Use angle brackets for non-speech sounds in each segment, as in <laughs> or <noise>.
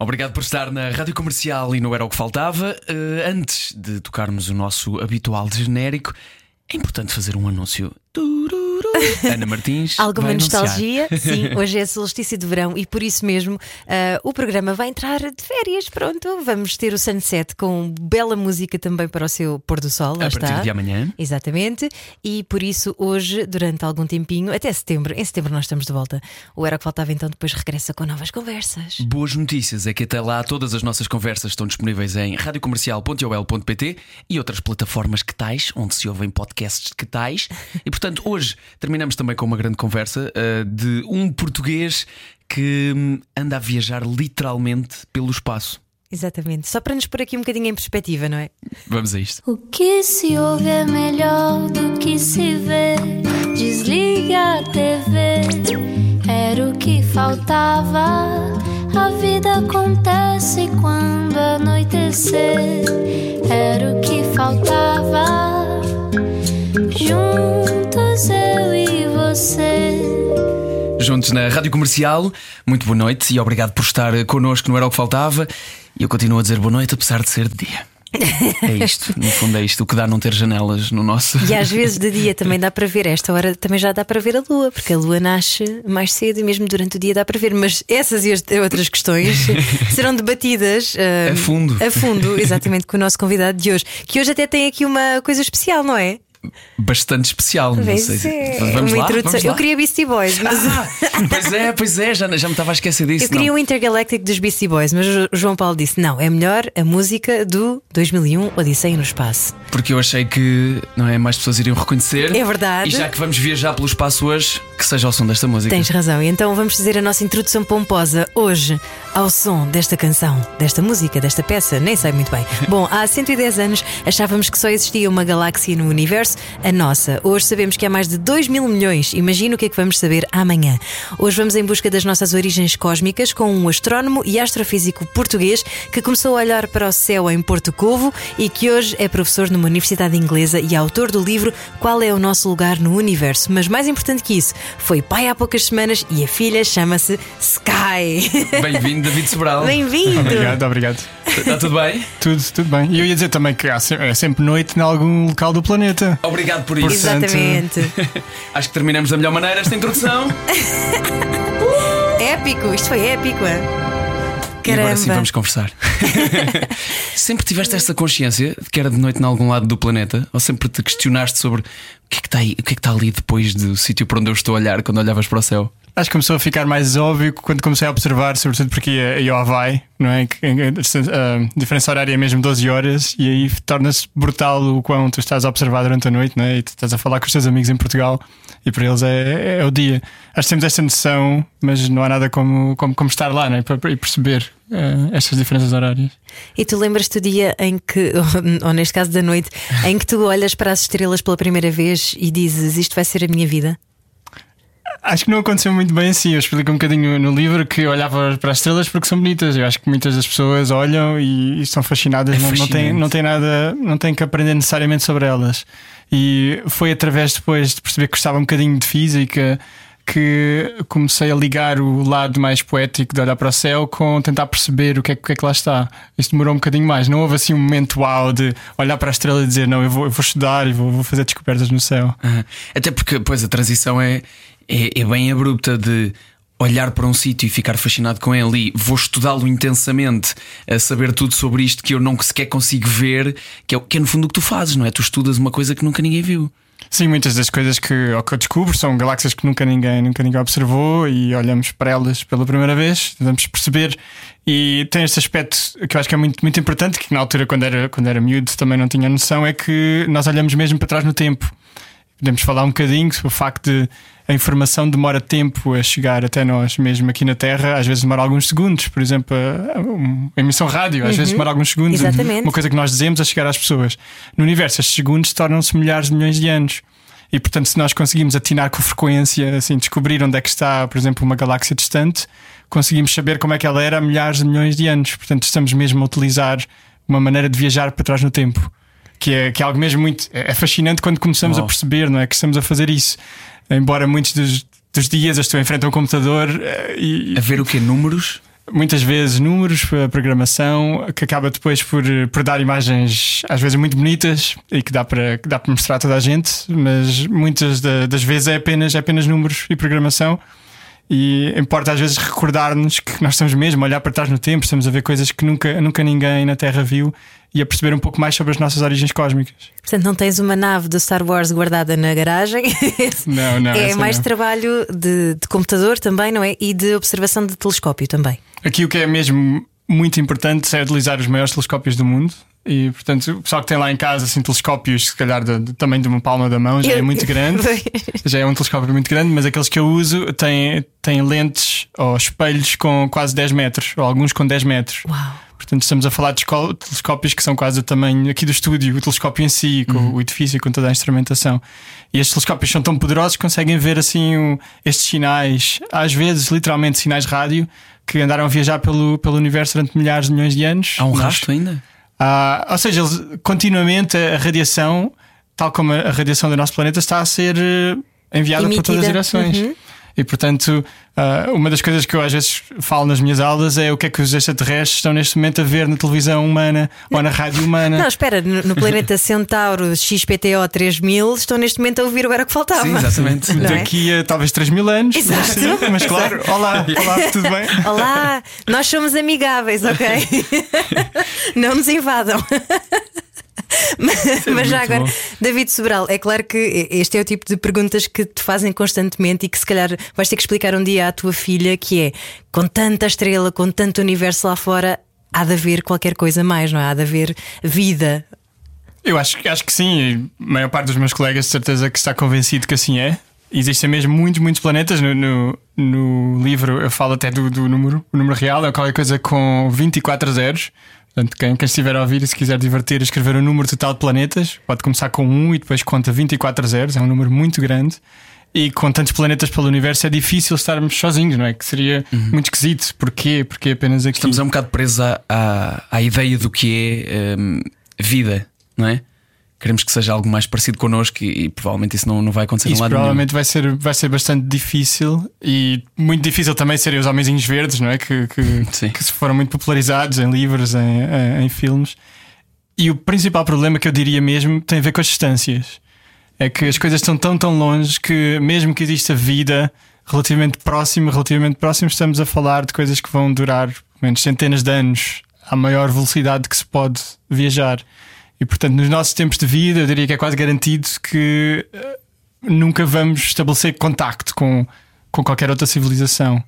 Obrigado por estar na Rádio Comercial e não era o que faltava. Uh, antes de tocarmos o nosso habitual genérico, é importante fazer um anúncio. <laughs> Ana Martins. Alguma nostalgia? anunciar. <laughs> Sim, hoje é solstício de verão e por isso mesmo ah, o programa vai entrar de férias. Pronto, vamos ter o Sunset com bela música também para o seu pôr do sol. Lá A partir está. de amanhã. Exatamente, e por isso hoje, durante algum tempinho, até setembro, em setembro nós estamos de volta. O Era que Faltava então depois regressa com novas conversas. Boas notícias é que até lá todas as nossas conversas estão disponíveis em radiocomercial.ol.pt e outras plataformas que tais, onde se ouvem podcasts que tais. E portanto, hoje terminamos também com uma grande conversa uh, de um português que hum, anda a viajar literalmente pelo espaço. Exatamente, só para nos pôr aqui um bocadinho em perspectiva, não é? Vamos a isto. O que se ouve é melhor do que se vê. Desliga a TV, era o que faltava. A vida acontece quando anoitecer, era o que faltava. Juntos eu e você. Juntos na Rádio Comercial, muito boa noite e obrigado por estar connosco, não era o que faltava. E eu continuo a dizer boa noite, apesar de ser de dia. É isto, no fundo é isto, o que dá não ter janelas no nosso. E às vezes de dia também dá para ver, esta hora também já dá para ver a lua, porque a lua nasce mais cedo e mesmo durante o dia dá para ver. Mas essas e as outras questões <laughs> serão debatidas ah, A fundo. A fundo, exatamente, com o nosso convidado de hoje, que hoje até tem aqui uma coisa especial, não é? Bastante especial, não sei. se- é, Vamos uma lá, vamos lá. Eu queria Beastie Boys, mas Ah, pois é, pois é, já, já me estava a esquecer disso. eu queria não. um Intergalactic dos Beastie Boys, mas o João Paulo disse: não, é melhor a música do 2001 Odisseia no Espaço. Porque eu achei que não é, mais pessoas iriam reconhecer. É verdade. E já que vamos viajar pelo espaço hoje, que seja ao som desta música. Tens razão, e então vamos fazer a nossa introdução pomposa hoje ao som desta canção, desta música, desta peça, nem sei muito bem. <laughs> Bom, há 110 anos achávamos que só existia uma galáxia no universo, a nossa. Hoje sabemos que há mais de 2 mil milhões. Imagina o que é que vamos saber amanhã. Hoje vamos em busca das nossas origens cósmicas com um astrónomo e astrofísico português que começou a olhar para o céu em Porto Covo e que hoje é professor numa universidade inglesa e autor do livro Qual é o Nosso Lugar no Universo. Mas mais importante que isso, foi pai há poucas semanas e a filha chama-se Sky. <laughs> Bem-vindo, David Sobral. Bem-vindo! Obrigado, obrigado. Está tudo bem? Tudo, tudo bem. E eu ia dizer também que é sempre noite em algum local do planeta. Obrigado por isso. Exatamente. <laughs> Acho que terminamos da melhor maneira esta introdução. <laughs> épico, isto foi épico. E agora sim vamos conversar. <laughs> sempre tiveste essa consciência de que era de noite em algum lado do planeta? Ou sempre te questionaste sobre o que é que está aí, o que é que está ali depois do sítio para onde eu estou a olhar quando olhavas para o céu? Acho que começou a ficar mais óbvio quando comecei a observar, sobretudo porque ia, ia ao Havaí, não é? A, a diferença horária é mesmo 12 horas e aí torna-se brutal o quão tu estás a observar durante a noite, não é? E tu estás a falar com os teus amigos em Portugal e para eles é, é o dia. Acho que temos esta noção, mas não há nada como, como, como estar lá, não é? E perceber eh, estas diferenças horárias. E tu lembras-te do dia em que, <laughs> ou neste caso da noite, em que tu olhas para as estrelas pela primeira vez e dizes isto vai ser a minha vida? Acho que não aconteceu muito bem assim. Eu explico um bocadinho no livro que olhava para as estrelas porque são bonitas. Eu acho que muitas das pessoas olham e, e estão fascinadas, É não, não, têm, não têm nada, não têm que aprender necessariamente sobre elas. E foi através depois de perceber que gostava um bocadinho de física que comecei a ligar o lado mais poético de olhar para o céu com tentar perceber o que é, o que, é que lá está. Isto demorou um bocadinho mais. Não houve assim um momento uau de olhar para a estrela e dizer não, eu vou, eu vou estudar e vou, vou fazer descobertas no céu. Aham. Até porque, pois, a transição é, é, é bem abrupta de olhar para um sítio e ficar fascinado com ele e vou estudá-lo intensamente, a saber tudo sobre isto que eu não sequer consigo ver, que é, que é no fundo o que tu fazes, não é? Tu estudas uma coisa que nunca ninguém viu. Sim, muitas das coisas que, que eu descubro são galáxias que nunca ninguém, nunca ninguém observou e olhamos para elas pela primeira vez, tentamos perceber. E tem este aspecto que eu acho que é muito, muito importante, que na altura, quando era, quando era miúdo, também não tinha noção, é que nós olhamos mesmo para trás no tempo. Podemos falar um bocadinho sobre o facto de a informação demora tempo a chegar até nós, mesmo aqui na Terra, às vezes demora alguns segundos, por exemplo, a, emissão rádio, às vezes demora alguns segundos, Exatamente. uma coisa que nós dizemos a chegar às pessoas. No universo, estes segundos tornam-se milhares de milhões de anos. E portanto, se nós conseguimos atinar com frequência, assim, descobrir onde é que está, por exemplo, uma galáxia distante, conseguimos saber como é que ela era há milhares de milhões de anos. Portanto, estamos mesmo a utilizar uma maneira de viajar para trás no tempo. Que é, que é algo mesmo muito. É fascinante quando começamos a perceber, não é? Que estamos a fazer isso. Embora muitos dos, dos dias estou em frente a um computador eh, e, A ver o quê? Números? muitas vezes números, a programação, que acaba depois por, por dar imagens às vezes muito bonitas e que dá para, que dá para mostrar a toda a gente, mas muitas das vezes é apenas, é apenas números e programação. E importa às vezes recordar-nos que nós estamos mesmo a olhar para trás no tempo, estamos a ver coisas que nunca, nunca ninguém na Terra viu e a perceber um pouco mais sobre as nossas origens cósmicas. Portanto, não tens uma nave do Star Wars guardada na garagem. <laughs> Não, não. É mais não. trabalho de, de computador também, não é? E de observação de telescópio também. Aqui o que é mesmo muito importante é utilizar os maiores telescópios do mundo. E portanto, o pessoal que tem lá em casa assim, telescópios, se calhar do, do tamanho de uma palma da mão, já é muito <laughs> grande. já é um telescópio muito grande, mas aqueles que eu uso têm, têm lentes ou espelhos com quase 10 metros, ou alguns com 10 metros. Uau! Portanto, estamos a falar de telescópios que são quase o tamanho aqui do estúdio, o telescópio em si, com o edifício, com toda a instrumentação. E estes telescópios são tão poderosos que conseguem ver assim o- estes sinais, às vezes literalmente sinais rádio, que andaram a viajar pelo, pelo universo durante milhares de milhões de anos. Há um rastro ainda? Ah, ou seja, eles, continuamente a radiação, tal como a radiação do nosso planeta, está a ser eh, enviada por todas as Emitida. direções. Uhum. E portanto, ah, uma das coisas que eu às vezes falo nas minhas aulas é o que é que os extraterrestres estão neste momento a ver na televisão humana ou na rádio humana. Não, espera, no, planeta Centauro XPTO 3000 estou neste momento a ouvir o era que faltava. Sim, exatamente. Não é? Daqui a talvez 3 mil anos. Exato. Mas, <laughs> sim, mas claro, olá, olá, tudo bem? Olá, nós somos amigáveis, ok? <laughs> Não nos invadam. <laughs> Mas, mas já agora, bom. David Sobral, é claro que este é o tipo de perguntas que te fazem constantemente e que se calhar vais ter que explicar um dia à tua filha que é com tanta estrela, com tanto universo lá fora, há de haver qualquer coisa mais, não é? Há de haver vida. Eu acho, acho que sim, e a maior parte dos meus colegas de certeza que está convencido que assim é. Existem mesmo muitos, muitos planetas. No, no, no livro eu falo até do, do número. O número real é qualquer coisa com 24 zeros. Portanto, quem, quem estiver a ouvir e se quiser divertir escrever o número total de planetas, pode começar com 1 e depois conta 24 zeros. É um número muito grande. E com tantos planetas pelo universo é difícil estarmos sozinhos, não é? Que seria muito esquisito. Porquê? Porque apenas aqui. Estamos um bocado presos à, à, à ideia do que é hum, vida, não é? Queremos que seja algo mais parecido connosco e, e provavelmente isso não, não vai acontecer Isso provavelmente vai ser, vai ser bastante difícil e muito difícil também serem os homenzinhos verdes, não é? Que, que, que se foram muito popularizados em livros, em, em, em filmes. E o principal problema que eu diria mesmo tem a ver com as distâncias. É que as coisas estão tão, tão longe que, mesmo que exista vida relativamente próxima, relativamente próximo, estamos a falar de coisas que vão durar pelo menos centenas de anos à maior velocidade que se pode viajar. E portanto, nos nossos tempos de vida, eu diria que é quase garantido que eh, nunca vamos estabelecer contacto com, com qualquer outra civilização.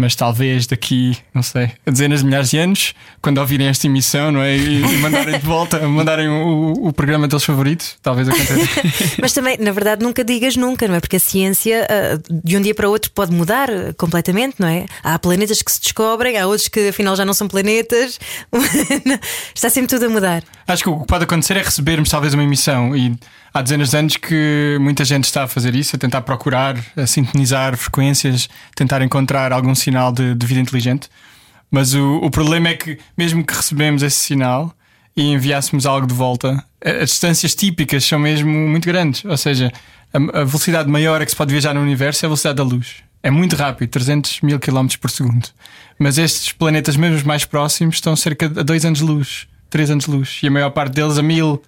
Mas talvez daqui, não sei, a dezenas de milhares de anos, quando ouvirem esta emissão, não é? E, e mandarem de volta, mandarem o, o programa deles favorito, talvez aconteça. <laughs> Mas também, na verdade, nunca digas nunca, não é? Porque a ciência ah, de um dia para o outro pode mudar ah, completamente, não é? Há planetas que se descobrem, há outros que afinal já não são planetas. <laughs> Está sempre tudo a mudar. Acho que o que pode acontecer é recebermos talvez uma emissão e há dezenas de anos que muita gente está a fazer isso, a tentar procurar, a sintonizar frequências, tentar encontrar algum sinal de, de vida inteligente. Mas o, o problema é que, mesmo que recebemos esse sinal e enviássemos algo de volta, as distâncias típicas são mesmo muito grandes. Ou seja, a, a velocidade maior a que se pode viajar no universo é a velocidade da luz. É muito rápido, 300 mil km por segundo. Mas estes planetas, mesmo os mais próximos, estão cerca de a 2 anos de luz, 3 anos de luz. E a maior parte deles a mil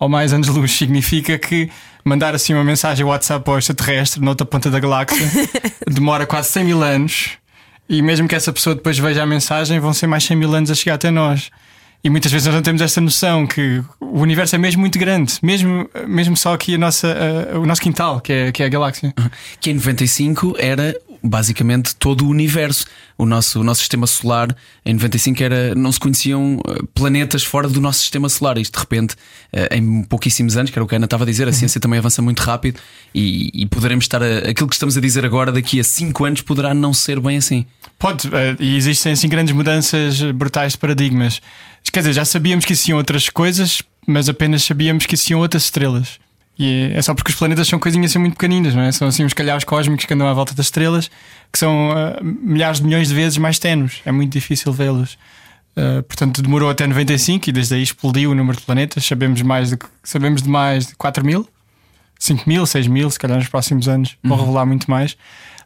ou mais anos de luz. Significa que mandar assim uma mensagem WhatsApp ao extraterrestre noutra ponta da galáxia <laughs> demora quase 100 mil anos. E mesmo que essa pessoa depois veja a mensagem, vão ser mais 100 mil anos a chegar até nós. E muitas vezes nós não temos esta noção que o universo é mesmo muito grande, mesmo, mesmo só aqui a nossa, a- o nosso quintal, que é, que é a galáxia. Que em 95 era basicamente todo o universo. O nosso, o nosso sistema solar em 95 era, não se conheciam eh, planetas fora do nosso sistema solar. Isto de repente, eh, em pouquíssimos anos, que era o que a Ana estava a dizer, a ciência também avança muito rápido e, e poderemos estar a, aquilo que estamos a dizer agora daqui a 5 anos poderá não ser bem assim. Pode, eh, e existem assim grandes mudanças brutais de paradigmas. Quer dizer, já sabíamos que existiam outras coisas, mas apenas sabíamos que existiam outras estrelas. E é só porque os planetas são coisinhas assim muito pequeninas, não é? São assim uns calhaus cósmicos que andam à volta das estrelas, que são eh, milhares de milhões de vezes mais tenues. É muito difícil vê-los. Eh, portanto, demorou até 95 e desde aí explodiu o número de planetas. Sabemos, mais de, sabemos de mais de 4 mil, 5 mil, 6 mil, se calhar nos próximos anos vão revelar muito mais.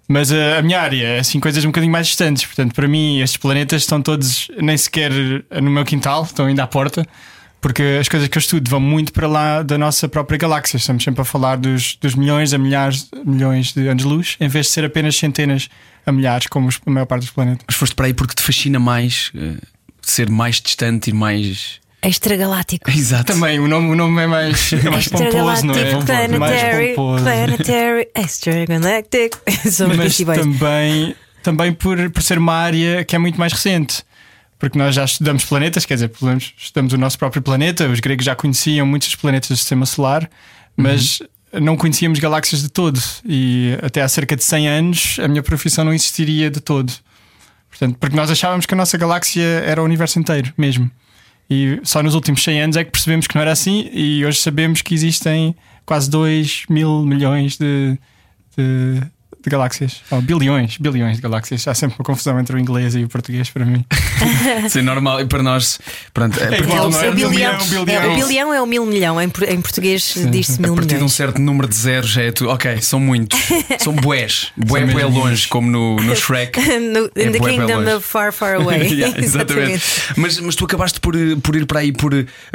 Mas uh, a minha área é assim coisas um bocadinho mais distantes. Portanto, para mim, estes planetas estão todos nem sequer no meu quintal, estão ainda à porta. Porque as coisas que eu estudo vão muito para lá da nossa própria galáxia. Estamos sempre a falar dos, dos milhões a milhares milhões de anos-luz, em vez de ser apenas centenas a milhares, como a maior parte dos planetas. Mas foste para aí porque te fascina mais uh, ser mais distante e mais. Extragaláctico. <laughs> Exato. Também, o nome, o nome é mais, é mais pomposo, não é? Planetary, mais pomposo. planetary, extragalactic. <laughs> Mas também, também por, por ser uma área que é muito mais recente porque nós já estudamos planetas, quer dizer, estudamos o nosso próprio planeta. Os gregos já conheciam muitos dos planetas do sistema solar, mas uhum. não conhecíamos galáxias de todo. E até há cerca de 100 anos a minha profissão não existiria de todo. Portanto, porque nós achávamos que a nossa galáxia era o universo inteiro mesmo. E só nos últimos 100 anos é que percebemos que não era assim, e hoje sabemos que existem quase 2 mil milhões de, de de galáxias. Oh, bilhões, bilhões de galáxias. Há sempre uma confusão entre o inglês e o português para mim. <laughs> <laughs> Sim, normal. E para nós. Pronto, é, é igual, não é? O bilhão, bilhão. É, o bilhão é o mil milhão. Em, em português diz-se mil milhões. A partir milhões. de um certo número de zeros é tu. Ok, são muitos. São bués. <laughs> Bué, bué longe, como no, no Shrek. <laughs> no, in é the bué, kingdom bué of far, far away. yeah, exatamente. mas, mas tu acabaste por, por ir para aí por,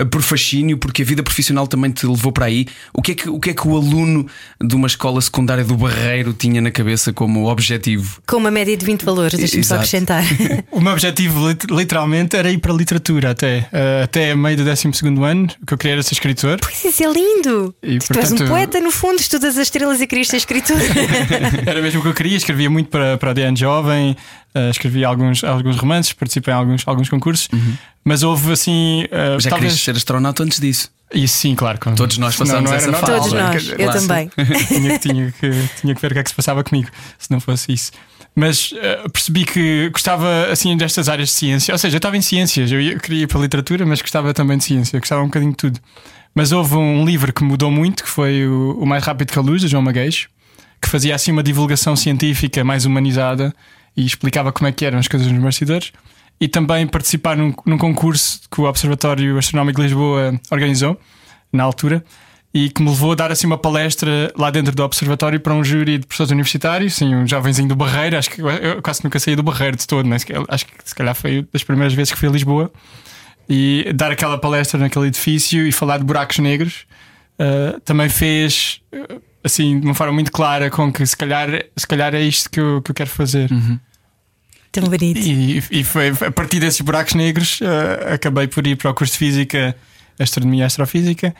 por fascínio, porque a vida profissional também te levou para aí. O que é que o, que é que o aluno de uma escola secundária do Barreiro tinha na cabeça como objetivo. Com uma média de 20 valores, deixa-me só acrescentar. o meu objetivo, literalmente, era ir para a literatura até. Uh, até meio do 12 ano, que eu queria era ser escritor. Pois isso é lindo! E, tu, portanto, és um poeta, no fundo, estudas as estrelas e querias ser escritor. <laughs> era mesmo o que eu queria, escrevia muito para, para a DN Jovem, uh, escrevi alguns, alguns romances, participei em alguns, alguns concursos, uhum. mas houve assim. Uh, Já talvez... querias ser astronauta antes disso? Isso sim, claro. Com... Todos nós passamos não, não essa fase. Todos nós, eu também. <laughs> tinha, tinha, que, tinha que ver o que é que se passava comigo, se não fosse isso. Mas uh, percebi que gostava assim destas áreas de ciência. Ou seja, eu estava em ciências, eu, ia, queria ir para a literatura, mas gostava também de ciência, gostava um bocadinho de tudo. Mas houve um livro que mudou muito, que foi o, o Mais Rápido que a Luz, de João Magueixo, que fazia assim uma divulgação científica mais humanizada e explicava como é que eram as coisas nos bastidores e também participar num, num concurso que o Observatório Astronómico de Lisboa organizou na altura e que me levou a dar assim uma palestra lá dentro do observatório para um júri de professores universitários, sim, um jovenzinho do Barreiro, acho que eu quase nunca saí do Barreiro de todo, né? acho que se calhar foi das primeiras vezes que fui a Lisboa e dar aquela palestra naquele edifício e falar de buracos negros uh, também fez assim de uma forma muito clara com que se calhar, se calhar é isto que eu, que eu quero fazer. Uhum. Tão bonito. E, e foi a partir desses buracos negros uh, acabei por ir para o curso de Física, Astronomia e Astrofísica.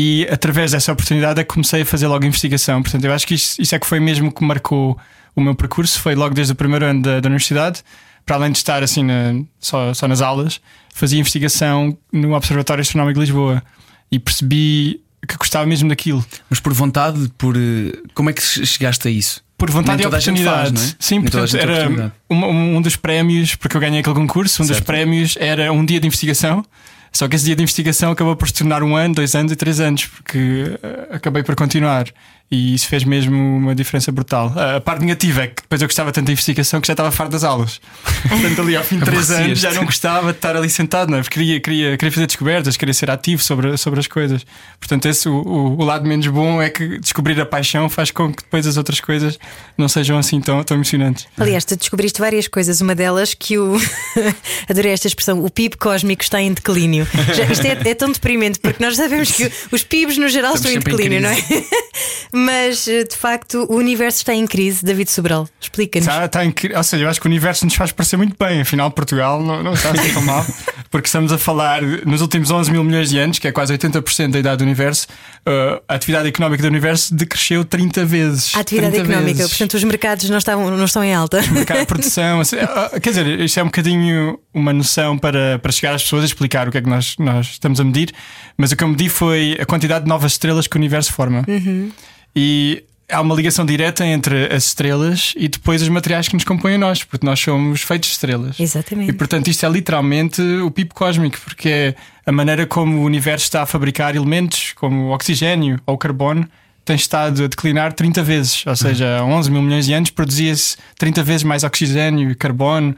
E através dessa oportunidade é que comecei a fazer logo investigação. Portanto, eu acho que isso, isso é que foi mesmo que marcou o meu percurso. Foi logo desde o primeiro ano da, da universidade, para além de estar assim na, só, só nas aulas, fazia investigação no Observatório Astronómico de Lisboa e percebi que gostava mesmo daquilo. Mas por vontade, por eh, como é que chegaste a isso? por vontade e oportunidade. Faz, é? Sim, portanto, era um, um, dos prémios, porque eu ganhei aquele concurso, um certo. dos prémios era um dia de investigação. Só que esse dia de investigação acabou por se tornar um ano, dois anos e três anos, porque uh, acabei por continuar. E isso fez mesmo uma diferença brutal. A parte negativa é que depois eu gostava tanto da investigação que já estava farto das aulas. <laughs> Portanto, ali ao fim de três anos já não gostava de estar ali sentado, não é? Porque queria, queria, queria fazer descobertas, queria ser ativo sobre, sobre as coisas. Portanto, esse, o, o, o lado menos bom é que descobrir a paixão faz com que depois as outras coisas não sejam assim tão, tão emocionantes. Aliás, tu descobriste várias coisas, uma delas que o. <laughs> Adorei esta expressão, o PIB cósmico está em declínio. Já, isto é, é, tão deprimente, porque nós sabemos que <laughs> os PIBs no geral Estamos estão em declínio, em não é? Mas eh, de facto o universo está em crise, David Sobral. Explica-nos. Está, está em Ou seja, eu acho que o universo nos faz parecer muito bem. Afinal, Portugal não, não está assim tão mal, <laughs> porque estamos a falar nos últimos 11 mil milhões de anos, que é quase 80% da idade do universo, uh, a atividade económica do universo decresceu 30 vezes. A atividade económica, vezes. portanto, os mercados não, estão, não estão em alta. O mercado de produção, <laughs> assim, uh, quer dizer, isto é um bocadinho uma noção para, para chegar às pessoas a explicar o que é que nós, nós estamos a medir, mas o que eu medi foi a quantidade de novas estrelas que o universo forma. Uhum. E há uma ligação direta entre as estrelas e depois os materiais que nos compõem a nós, porque nós somos feitos de estrelas. Exatamente. E portanto isto é literalmente o pipo cósmico, porque é a maneira como o universo está a fabricar elementos como o oxigênio ou o carbono tem estado a declinar 30 vezes, ou seja, há 11 mil milhões de anos produzia-se 30 vezes mais oxigênio e carbono,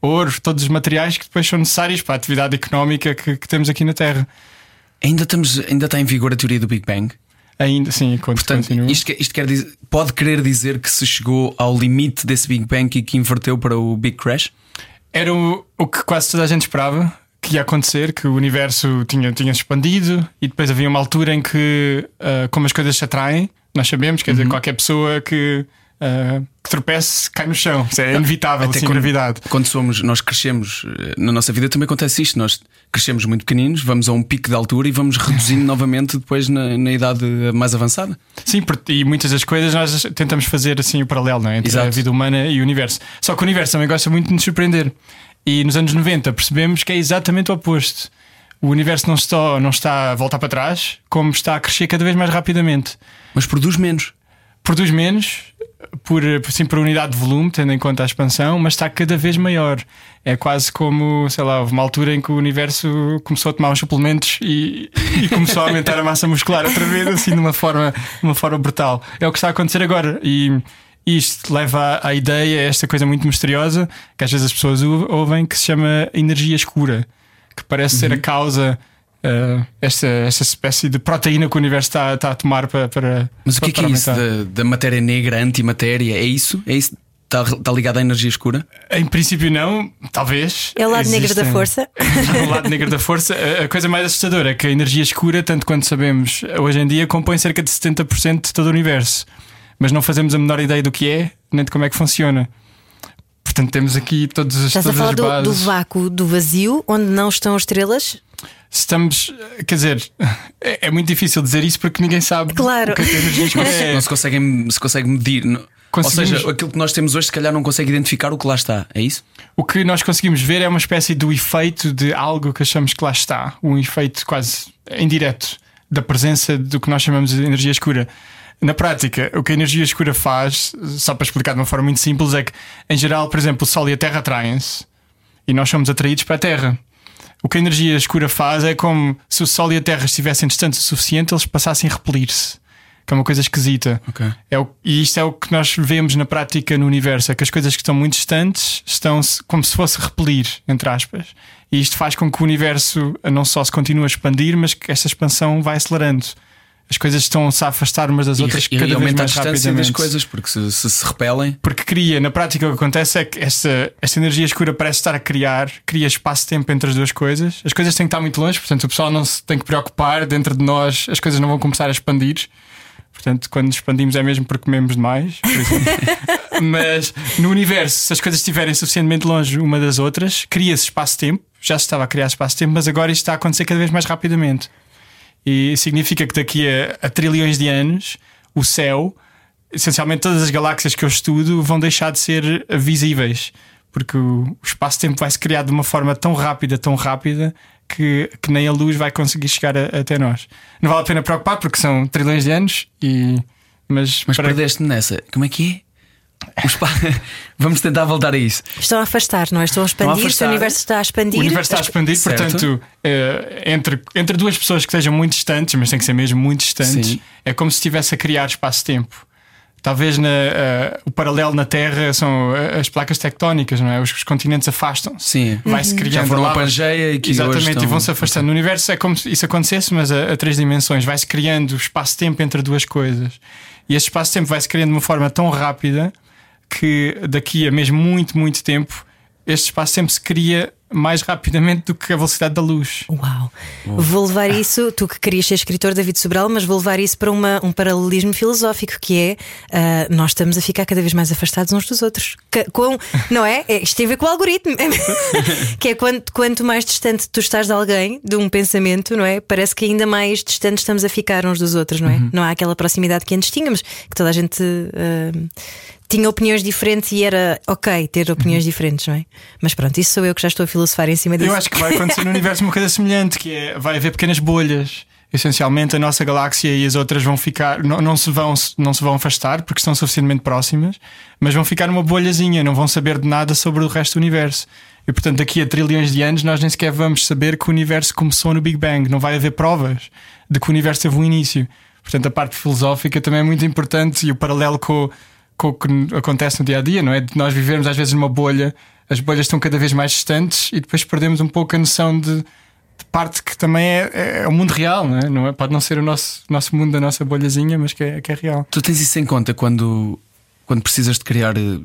ouro, todos os materiais que depois são necessários para a atividade económica que, que temos aqui na Terra. Ainda, estamos, ainda está em vigor a teoria do Big Bang? Ainda sim, Portanto, continua. Isto, isto quer dizer, pode querer dizer que se chegou ao limite desse Big Bang e que inverteu para o Big Crash? Era o, o que quase toda a gente esperava que ia acontecer, que o universo tinha, tinha expandido e depois havia uma altura em que, uh, como as coisas se atraem, nós sabemos, quer uhum. dizer, qualquer pessoa que uh, que tropece, cai no chão. Isso é inevitável, Até assim, quando, gravidade. Quando somos, nós crescemos, eh, na nossa vida também acontece isto. Nós crescemos muito pequeninos, vamos a um pico de altura e vamos reduzindo <laughs> novamente depois na, na, idade mais avançada. Sim, e muitas das coisas nós tentamos fazer assim o paralelo não é? entre Exato. a vida humana e o universo. Só que o universo também gosta muito de nos surpreender. E nos anos 90 percebemos que é exatamente o oposto. O universo não está, não está a voltar para trás, como está a crescer cada vez mais rapidamente. Mas produz menos. Produz menos, por, assim, por unidade de volume, tendo em conta a expansão, mas está cada vez maior. É quase como, sei lá, houve uma altura em que o universo começou a tomar uns suplementos e, e começou a aumentar a massa muscular outra vez, assim, de uma forma, de uma forma brutal. É o que está a acontecer agora. E isto leva à, à ideia, a esta coisa muito misteriosa, que às vezes as pessoas ouvem, que se chama energia escura, que parece uhum. ser a uhum. causa uh, esta, esta espécie de proteína que o universo está, está a tomar para. para Mas o que, é, que é isso da, da, matéria negra, antimatéria? É isso? É isso? Está, está ligado à energia escura? Em princípio, não, talvez. É o lado negro da força. <laughs> o lado negro da força. A coisa mais assustadora é que a energia escura, tanto quanto sabemos hoje em dia, compõe cerca de 70% de todo o universo. Mas não fazemos a menor ideia do que é, nem de como é que funciona. Portanto, temos aqui todos os Estás a falar do, do, vácuo, do vazio, onde não estão estrelas? estamos. Quer dizer, é, é, muito difícil dizer isso porque ninguém sabe. Claro. Que é. Não se consegue, se consegue medir. Ou seja, aquilo que nós temos hoje, se calhar não consegue identificar o que lá está, é isso? O que nós conseguimos ver é uma espécie do efeito de algo que achamos que lá está, um efeito quase indireto da presença do que nós chamamos de energia escura. Na prática, o que a energia escura faz, só para explicar de uma forma muito simples, é que, em geral, por exemplo, o Sol e a Terra atraem-se e nós somos atraídos para a Terra. O que a energia escura faz é como se o Sol e a Terra estivessem distantes o suficiente, eles passassem a repelir-se. Que é uma coisa esquisita. Okay. É o, e isto é o que nós vemos na prática no universo: é que as coisas que estão muito distantes estão como se fosse repelir, entre aspas. E isto faz com que o universo não só se continue a expandir, mas que essa expansão vai acelerando as coisas estão-se a afastar umas das outras e, cada e vez mais a distância das coisas, porque se, se, se repelem. Porque cria, na prática, o que acontece é que esta, esta energia escura parece estar a criar, cria espaço-tempo entre as duas coisas. As coisas têm que estar muito longe, portanto, o pessoal não se tem que preocupar. Dentro de nós, as coisas não vão começar a expandir. Portanto, quando expandimos é mesmo porque comemos demais. <laughs> Mas no universo, se as coisas estiverem suficientemente longe uma das outras, cria-se espaço-tempo. Já se estava a criar espaço-tempo, mas agora isto está a acontecer cada vez mais rapidamente. E significa que daqui a, a trilhões de anos o céu, essencialmente todas as galáxias que eu estudo, vão deixar de ser visíveis. Porque o, espaço-tempo vai se criar de uma forma tão rápida, tão rápida, que, que nem a luz vai conseguir chegar a, até nós. Não vale a pena preocupar porque são trilhões de anos e. Mas, mas para... perdeste-me nessa. Como é que é? <laughs> Vamos tentar voltar a isso. Estão a afastar, não é? Estão a expandir, Estão a o universo está a expandir. O universo está a expandir, certo. portanto, é, entre, entre duas pessoas que estejam muito distantes, mas tem que ser mesmo muito distantes, Sim. é como se estivesse a criar espaço-tempo. Talvez na, uh, o paralelo na Terra são eh, as placas tectónicas, não é? Os, os continentes afastam-se. Sim. Vai-se uhum. criando. Já foram uma pangeia e que Exatamente, estão... e vão-se afastando. No universo é como se isso acontecesse, mas a, a três dimensões. Vai-se criando espaço-tempo entre duas coisas. E esse espaço-tempo vai-se criando de uma forma tão rápida que daqui a mesmo muito, muito tempo este espaço sempre se cria mais rapidamente do que a velocidade da luz. Uau! Vou levar isso, tu que querias ser escritor, David Sobral, mas vou levar isso para uma, um paralelismo filosófico que é uh, nós estamos a ficar cada vez mais afastados uns dos outros. Com, não é? é? Isto tem a ver com o algoritmo. <laughs> que é quanto, quanto mais distante tu estás de alguém, de um pensamento, não é? Parece que ainda mais distante estamos a ficar uns dos outros, não é? Uhum. Não há aquela proximidade que antes tínhamos, que toda a gente. Uh, tinha opiniões diferentes e era ok ter opiniões uhum. diferentes, não é? Mas pronto, isso sou eu que já estou a filosofar em cima disso. Eu acho que vai acontecer no universo uma coisa semelhante, que é vai haver pequenas bolhas. Essencialmente a nossa galáxia e as outras vão ficar, não, não, se vão, não se vão afastar porque estão suficientemente próximas, mas vão ficar numa bolhazinha, não vão saber de nada sobre o resto do universo. E portanto, daqui a trilhões de anos, nós nem sequer vamos saber que o universo começou no Big Bang. Não vai haver provas de que o universo teve um início. Portanto, a parte filosófica também é muito importante e o paralelo com com o que acontece no dia a dia, não é? De nós vivermos às vezes numa bolha, as bolhas estão cada vez mais distantes e depois perdemos um pouco a noção de, de parte que também é, é o mundo real, não é? Não é? Pode não ser o nosso, nosso mundo, a nossa bolhazinha, mas que é, que é real. Tu tens isso em conta quando, quando precisas de criar eh,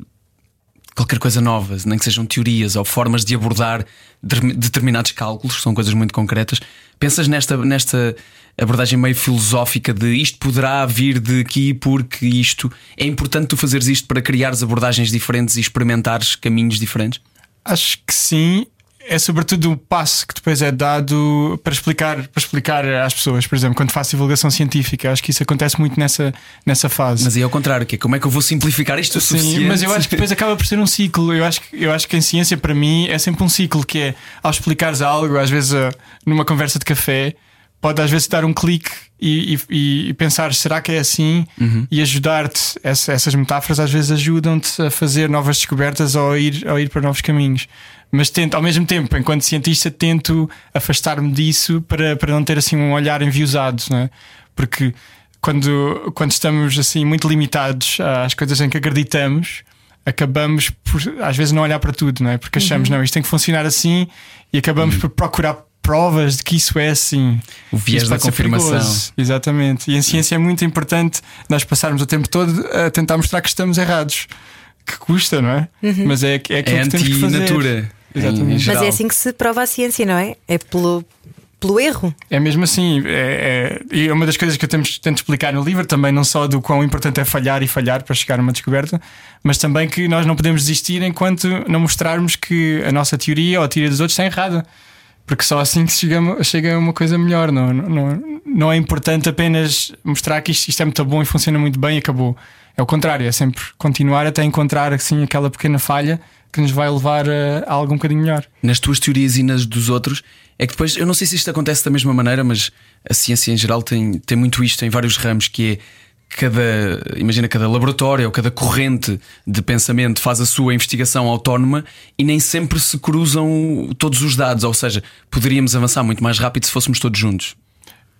qualquer coisa nova, nem que sejam teorias ou formas de abordar determinados cálculos, que são coisas muito concretas. Pensas nesta, nesta abordagem meio filosófica de isto poderá vir de aqui porque isto é importante tu fazeres isto para criares abordagens diferentes e experimentares caminhos diferentes? Acho que sim. É sobretudo o passo que depois é dado para explicar, para explicar às pessoas. Por exemplo, quando faço divulgação científica, acho que isso acontece muito nessa, nessa fase. Mas é ao contrário, que é como é que eu vou simplificar isto Sim, suficiente? mas eu acho que depois acaba por ser um ciclo. Eu acho, que- eu acho que em ciência, para mim, é sempre um ciclo que é ao explicares algo, às vezes ah, numa conversa de café, pode às vezes dar um clique e, e- e pensar será que é assim e ajudar-te. Essa- essas metáforas às vezes ajudam-te a fazer novas descobertas ou a ir, ou a ir para novos caminhos. Mas tento, ao mesmo tempo, enquanto cientista, tento afastar-me disso para, para não ter assim um olhar enviosado, não é? Porque quando, quando estamos assim muito limitados às coisas em que acreditamos, acabamos por às vezes não olhar para tudo, não é? Porque achamos, não, isto tem que funcionar assim e acabamos por procurar provas de que isso é assim. O viés da confirmação. perigoso. Exatamente. E em ciência é muito importante nós passarmos o tempo todo a tentar mostrar que estamos errados. Que custa, não é? Mas é, é aquilo É que temos que fazer. anti-natura. Exatamente. em Mas é assim que se prova a ciência, não é? É pelo, pelo erro. É mesmo assim. É, é- e é uma das coisas que eu temos- tento explicar no livro também, não só do quão importante é falhar e falhar para chegar a uma descoberta, mas também que nós não podemos desistir enquanto não mostrarmos que a nossa teoria ou a teoria dos outros está errada. Porque só assim que chega, chega a uma coisa melhor. Não, não, não, não é importante apenas mostrar que isto, isto é muito bom e funciona muito bem e acabou. É o contrário, é sempre continuar até encontrar assim, aquela pequena falha que nos vai levar a, a algo um bocadinho melhor. nas tuas teorias e nas dos outros, é que depois, eu não sei se isto acontece da mesma maneira, mas a ciência em geral tem, tem muito isto em vários ramos, que é cada, imagina, cada laboratório ou cada corrente de pensamento faz a sua investigação autónoma e nem sempre se cruzam todos os dados, ou seja, poderíamos avançar muito mais rápido se fôssemos todos juntos.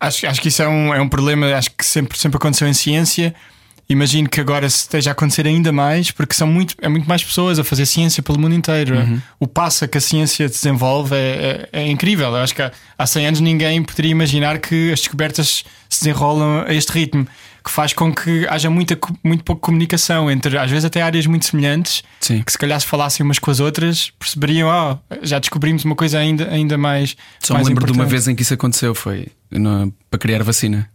Acho, acho que isso é um, é um problema, acho que sempre, sempre aconteceu em ciência. Imagino que agora esteja a acontecer ainda mais, porque são muito, é muito mais pessoas a fazer ciência pelo mundo inteiro. O passo a que a ciência desenvolve é, é- é incrível. Eu acho que há, há 100 anos ninguém poderia imaginar que as descobertas se desenrolam a este ritmo, que faz com que haja muita, muito pouca comunicação entre, às vezes, até áreas muito semelhantes, Sim. que se calhar se falassem umas com as outras, perceberiam, ah, já descobrimos uma coisa ainda, ainda mais. Só me mais lembro de uma importante. vez em que isso aconteceu, foi no- para criar vacina.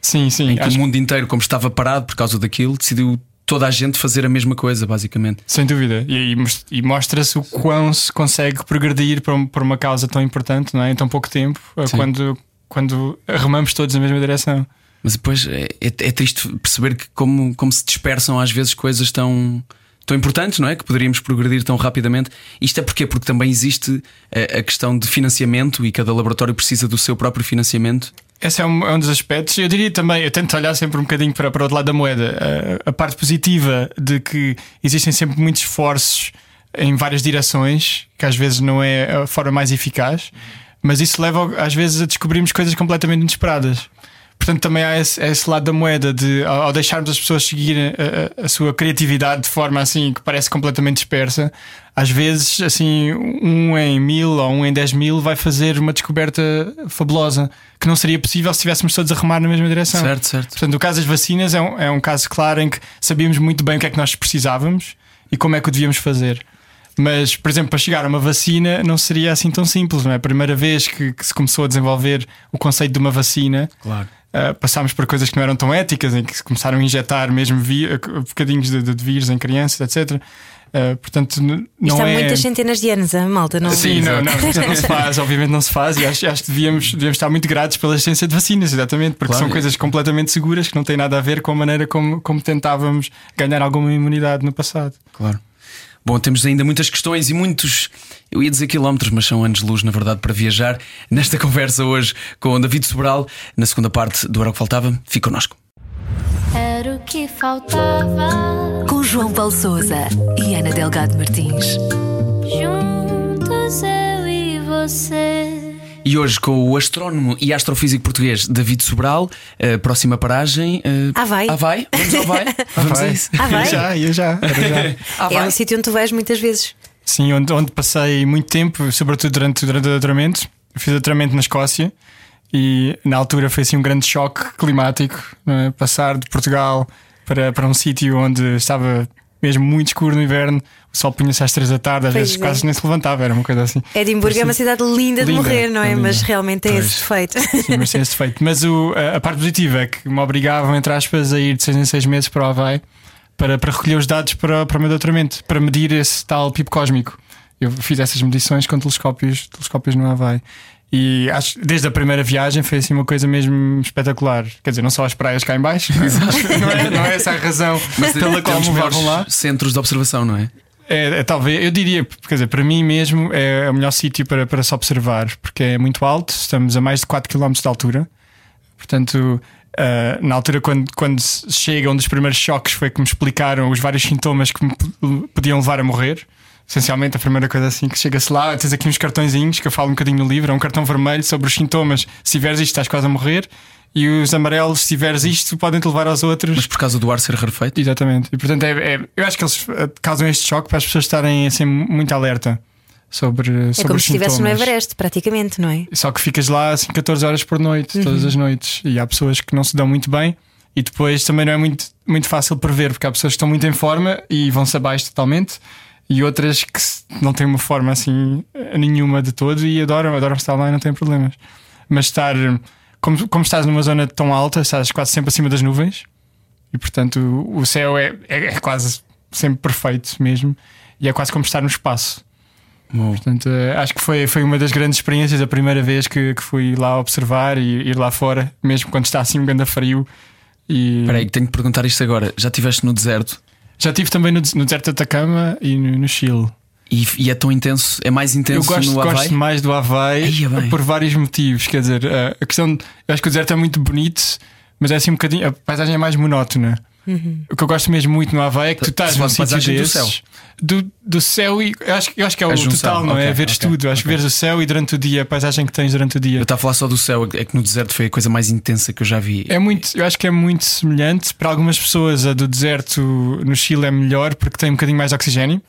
Sim, sim. Em que acho- o mundo inteiro, como estava parado por causa daquilo, decidiu toda a gente fazer a mesma coisa, basicamente. Sem dúvida. E, e mos- mostra-se o quão se consegue progredir por, por uma causa tão importante não é? em tão pouco tempo, eh, Sim. quando, quando remamos todos na mesma direção. Mas depois é, é, é triste perceber que como, como se dispersam às vezes coisas tão, tão importantes, não é? Que poderíamos progredir tão rapidamente. Isto é porquê? Porque também existe a, a questão de financiamento e cada laboratório precisa do seu próprio financiamento. Esse é um, é um dos aspectos. Eu diria também, eu tento olhar sempre um bocadinho para, para o outro lado da moeda. A, a parte positiva de que existem sempre muitos esforços em várias direções, que às vezes não é a forma mais eficaz, mas isso leva às vezes a descobrirmos coisas completamente inesperadas. Portanto, também há esse, esse lado da moeda de ao ao deixarmos as pessoas seguirem a, a- a sua criatividade de forma assim que parece completamente dispersa, às vezes assim um em mil ou um em dez mil vai fazer uma descoberta fabulosa que não seria possível se estivéssemos todos a remar na mesma direção. Certo, certo. Portanto, o caso das vacinas é um, é um caso claro em que sabíamos muito bem o que é que nós precisávamos e como é que o devíamos fazer. Mas, por exemplo, para chegar a uma vacina não seria assim tão simples, não é? A primeira vez que, que se começou a desenvolver o conceito de uma vacina, Claro. Uh, passámos por coisas que não eram tão éticas, em que se começaram a injetar mesmo vi- uh, bocadinhos de, de- de vírus em crianças, etc. Uh, portanto, n- Isto não há é. muitas centenas de anos, a malta, não Sim, não, não, não se <laughs> faz, obviamente não se faz, e acho, acho que devíamos, devíamos estar muito gratos pela ciência de vacinas, exatamente, porque Claro. são coisas completamente seguras que não têm nada a ver com a maneira como, como tentávamos ganhar alguma imunidade no passado. Claro. Bom, temos ainda muitas questões e muitos, eu ia dizer quilómetros, mas são anos-luz, na verdade, para viajar <laughs> nesta conversa hoje com o David Sobral, na segunda parte do Era o que Faltava. Fique connosco. Era o que faltava. Com João Paulo Souza e Ana Delgado Martins. Juntos eu e você. E hoje com o astrónomo e astrofísico português David Sobral, a próxima paragem. eh, Havaí. Havaí. Vamos ao Havaí. <laughs> Vamos a vai. isso. Ah, vai? Já, já, já. <laughs> É Havaí. um sítio onde tu vais muitas vezes. Sim, onde, onde passei muito tempo, sobretudo durante, durante o doutoramento. eu fiz doutoramento na Escócia e na altura foi assim um grande choque climático é? passar de Portugal para, para um sítio onde estava mesmo muito escuro no inverno, o sol punha-se às três da tarde, às Pois vezes é. quase nem se levantava, era uma coisa assim. Edimburgo é uma cidade linda de Linda, morrer, não é? linda. Mas realmente tem esse Pois. defeito. Sim, mas tem esse defeito. Mas o- a, a parte positiva é que me obrigavam, entre aspas, a ir de seis em seis meses para o Havaí para, para recolher os dados para, para o meu doutoramento, para medir esse tal pipo cósmico. Eu fiz essas medições com telescópios, telescópios no Havaí. E acho, desde a primeira viagem foi assim uma coisa mesmo espetacular. Quer dizer, não só as praias cá em baixo, <laughs> não é, não é essa a razão pela qual me levavam lá. centros de observação, não é? É, é, talvez, eu diria, quer dizer, para mim mesmo é o melhor sítio para, para se observar, porque é muito alto, estamos a mais de 4 km de altura. Portanto, ah, na altura, quando, quando chega, um dos primeiros choques foi que me explicaram os vários sintomas que me podiam levar a morrer. Essencialmente, a primeira coisa assim que chega-se lá, tens aqui uns cartõezinhos que eu falo um bocadinho no livro, é um cartão vermelho sobre os sintomas. Se tiveres isto, estás quase a morrer, e os amarelos, se tiveres isto, podem te levar aos outros. Mas por causa do ar ser rarefeito? Exatamente. E portanto, é, é- eu acho que eles eh, causam este choque para as pessoas estarem assim muito alerta sobre, É sobre como os se estivesse no. Everest, praticamente, não é? Só que ficas lá assim 14 horas por noite, todas Uhum. as noites. E há pessoas que não se dão muito bem. E depois também não é muito, muito fácil prever, porque há pessoas que estão muito em forma e vão-se abaixo totalmente. E outras que não têm uma forma assim eh, nenhuma de todo e adoram, adoram estar lá e não têm problemas. Mas estar, como, como estás numa zona tão alta, estás quase sempre acima das nuvens e portanto o o céu é, é, é quase sempre perfeito mesmo e é quase como estar no espaço. Bom, Portanto, eh, acho que foi, foi uma das grandes experiências, a primeira vez que, que fui lá observar e ir lá fora, mesmo quando está assim um grande frio. E Espera aí, tenho que perguntar isto agora. Já estiveste no deserto já estive também no, no deserto de Atacama e no, no Chile. e, e é tão intenso? É mais Eu intenso gosto, no Havaí? gosto mais do Havaí Aí é por vários motivos. Quer dizer, eh, a questão. Eu acho que o deserto é muito bonito, mas é assim um bocadinho. A paisagem é mais monótona. O que eu gosto mesmo muito no Havaí é que tu estás num sítio do céu. Do, do céu e eu acho, eu acho que é o junção, total, não é? ok, Veres ok, tudo, acho que veres o céu e durante o dia, a paisagem que tens durante o dia. Eu estava a falar só do céu, é que no deserto foi a coisa mais intensa que eu já vi. É muito, eu acho que é muito semelhante. Para algumas pessoas, a do deserto no Chile é melhor porque tem um bocadinho mais de oxigênio.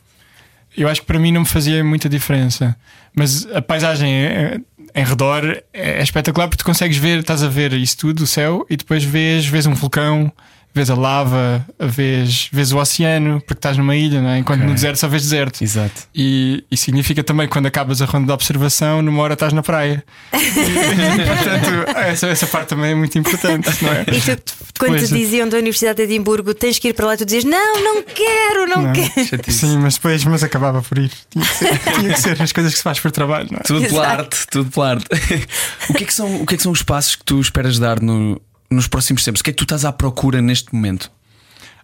Eu acho que para mim não me fazia muita diferença. Mas a paisagem é- em redor é, é espetacular porque tu consegues ver, estás a ver isso tudo, o céu, e depois vês, vês um vulcão, vês a lava, vês, vês o oceano, porque estás numa ilha, não é? enquanto Ok. no deserto só vês deserto. Exato. E, e significa também que quando acabas a ronda de observação, numa hora estás na praia. E, <laughs> portanto, essa, essa parte também é muito importante, não é? E tu, quando Depois- te diziam da Universidade de Edimburgo, tens que ir para lá, tu dizias: Não, não quero, não, Não. quero. Sim, mas depois mas acabava por ir. Tinha que, ser, tinha que ser as coisas que se faz por trabalho, não é? Tudo pela arte, tudo pela arte. <laughs> o, que é que são, o que é que são os passos que tu esperas dar no- nos próximos tempos? O que é que tu estás à procura neste momento?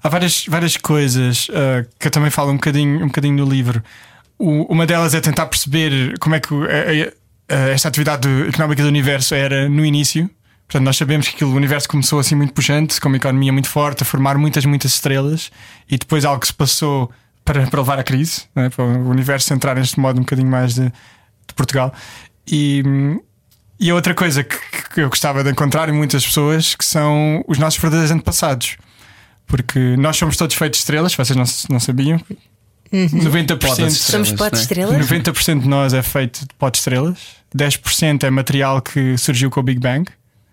Há várias, várias coisas ah, que eu também falo um bocadinho, um bocadinho no livro. O- uma delas é tentar perceber como é que esta atividade económica do universo era no início. Portanto, nós sabemos que aquilo, o universo começou assim muito pujante, com uma economia muito forte, a formar muitas, muitas estrelas, e depois algo se passou para, para levar à crise, é? para o universo entrar neste modo um bocadinho mais de, de Portugal. E, hum, e a outra coisa que, que eu gostava de encontrar em muitas pessoas que são os nossos verdadeiros antepassados. Porque nós somos todos feitos de estrelas, vocês não, não sabiam. 90%, Podas Somos Estrelas, potes não é? estrelas? 90% de nós é feito de pó de estrelas, 10% é material que surgiu com o Big Bang.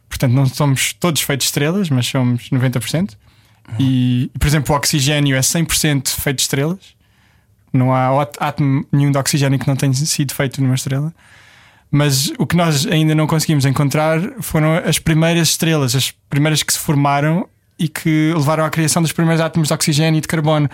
Portanto, não somos todos feitos de estrelas, mas somos 90%. E, por exemplo, o oxigênio é 100% feito de estrelas. Não há átomo nenhum de oxigênio que não tenha sido feito numa estrela. Mas o que nós ainda não conseguimos encontrar foram as primeiras estrelas, as primeiras que se formaram e que levaram à criação dos primeiros átomos de oxigênio e de carbono.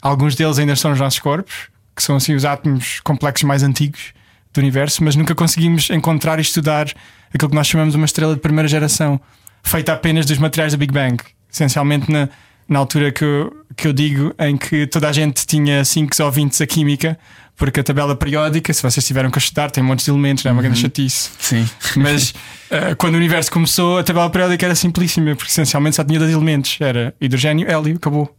Alguns deles ainda estão nos nossos corpos, que são assim os átomos complexos mais antigos do universo, mas nunca conseguimos encontrar e estudar aquilo que nós chamamos de uma estrela de primeira geração, feita apenas dos materiais do Big Bang. Essencialmente na, na altura que eu, que eu digo em que toda a gente tinha 5 ou 20 a química, porque a tabela periódica, se vocês tiveram que estudar, tem montes de elementos, não é uma grande chatice. Sim. Mas <laughs> eh, quando o universo começou, a tabela periódica era simplíssima, porque essencialmente só tinha dois elementos: era hidrogênio, hélio, acabou.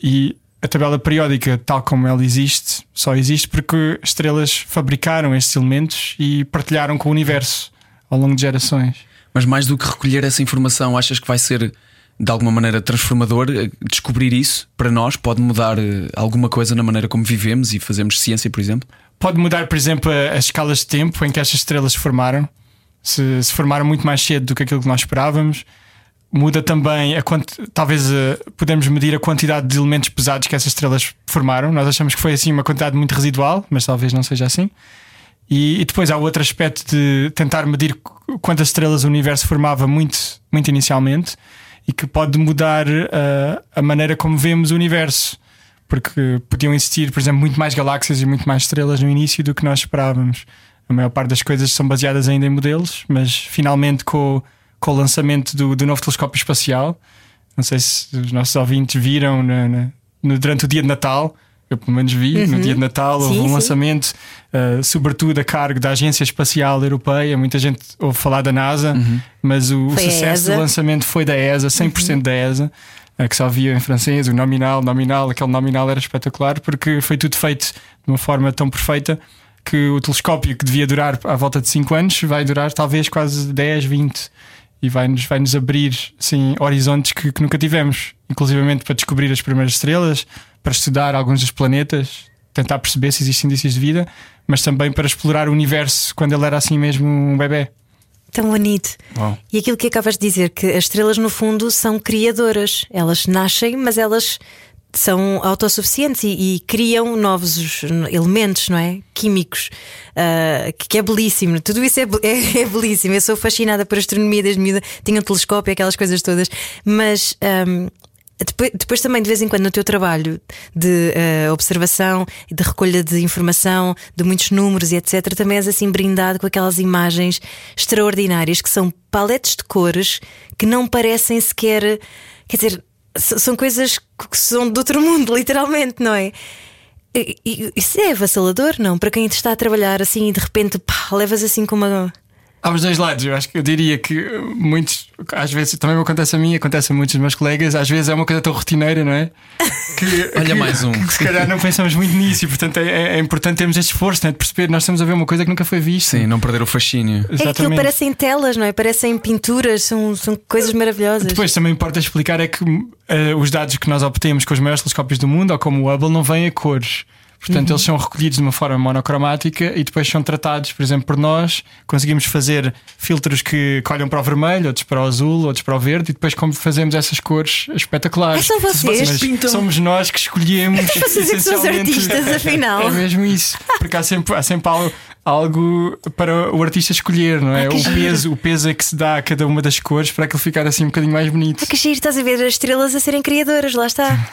E a tabela periódica, tal como ela existe, só existe porque estrelas fabricaram estes elementos e partilharam com o universo ao longo de gerações. Mas mais do que recolher essa informação, achas que vai ser de alguma maneira transformador eh, descobrir isso para nós? Pode mudar eh, alguma coisa na maneira como vivemos e fazemos ciência, por exemplo? pode mudar, por exemplo, as escalas de tempo em que estas estrelas se formaram. Se, se formaram muito mais cedo do que aquilo que nós esperávamos. Muda também a quanti- talvez eh, podemos medir a quantidade de elementos pesados que essas estrelas formaram. Nós achamos que foi assim uma quantidade muito residual, mas talvez não seja assim. E, e depois há outro aspecto de tentar medir qu- quantas estrelas o universo formava muito, muito inicialmente e que pode mudar eh, a maneira como vemos o universo. Porque podiam existir, por exemplo, muito mais galáxias e muito mais estrelas no início do que nós esperávamos. A maior parte das coisas são baseadas ainda em modelos, mas finalmente com, o- com o lançamento do, do novo telescópio espacial, não sei se os nossos ouvintes viram no- durante o dia de Natal, eu pelo menos vi, no dia de Natal houve Sim, um sim. lançamento, uh, sobretudo a cargo da Agência Espacial Europeia. Muita gente ouve falar da NASA, mas o, o sucesso do lançamento foi da ESA, 100% da ESA, uh, que só via em francês, o nominal, nominal, aquele nominal era espetacular porque foi tudo feito de uma forma tão perfeita que o telescópio que devia durar à volta de 5 anos vai durar talvez quase 10, 20 e vai-nos vai -nos abrir assim, horizontes que, que nunca tivemos, inclusivamente para descobrir as primeiras estrelas, para estudar alguns dos planetas, tentar perceber se existem indícios de vida, mas também para explorar o universo quando ele era assim mesmo um bebê. Tão bonito. Uau. E aquilo que acabas de dizer, que as estrelas, no fundo, são criadoras. Elas nascem, mas elas são autossuficientes e, e criam novos elementos, não é? Químicos, ah, que, que é belíssimo. Tudo isso é, <laughs> é, é belíssimo. Eu sou fascinada por astronomia desde miúda. Tinha um telescópio, aquelas coisas todas. Mas. ahm, depois, depois também, de vez em quando, no teu trabalho de eh, observação e de recolha de informação, de muitos números e etc., também és assim brindado com aquelas imagens extraordinárias que são paletes de cores que não parecem sequer. Quer dizer, são coisas que são de outro mundo, <laughs> literalmente, não é? Isso é avassalador, não? Para quem está a trabalhar assim e de repente pá, levas assim com uma. Há os dois lados, eu acho que eu diria que uh, muitos, às vezes também me acontece a mim, acontece a muitos dos meus colegas, às vezes é uma coisa tão rotineira, não é? <laughs> Que, Olha que- mais um. que se calhar não pensamos muito nisso e portanto é, é- é importante termos este esforço né, de perceber, nós estamos a ver uma coisa que nunca foi vista. Sim, não perder o fascínio. É que aquilo Exatamente. parecem telas, não é? Parecem pinturas, são, são coisas maravilhosas. Depois também importa explicar é que eh, os dados que nós obtemos com os maiores telescópios do mundo, ou como o Hubble, não vêm a cores. Portanto, eles são recolhidos de uma forma monocromática e depois são tratados, por exemplo, por nós. Conseguimos fazer filtros que colham para o vermelho, outros para o azul, outros para o verde, e depois, como fazemos essas cores espetaculares. Ah, são vocês? Mas pintam. somos nós que escolhemos. Vocês é que são os artistas, afinal. É mesmo isso. Porque há sempre, há sempre algo, algo para o artista escolher, não é? que o, giro. peso, o peso é que se dá a cada uma das cores para aquilo ficar assim um bocadinho mais bonito. Ah, que giro, estás a ver as estrelas a serem criadoras, lá está.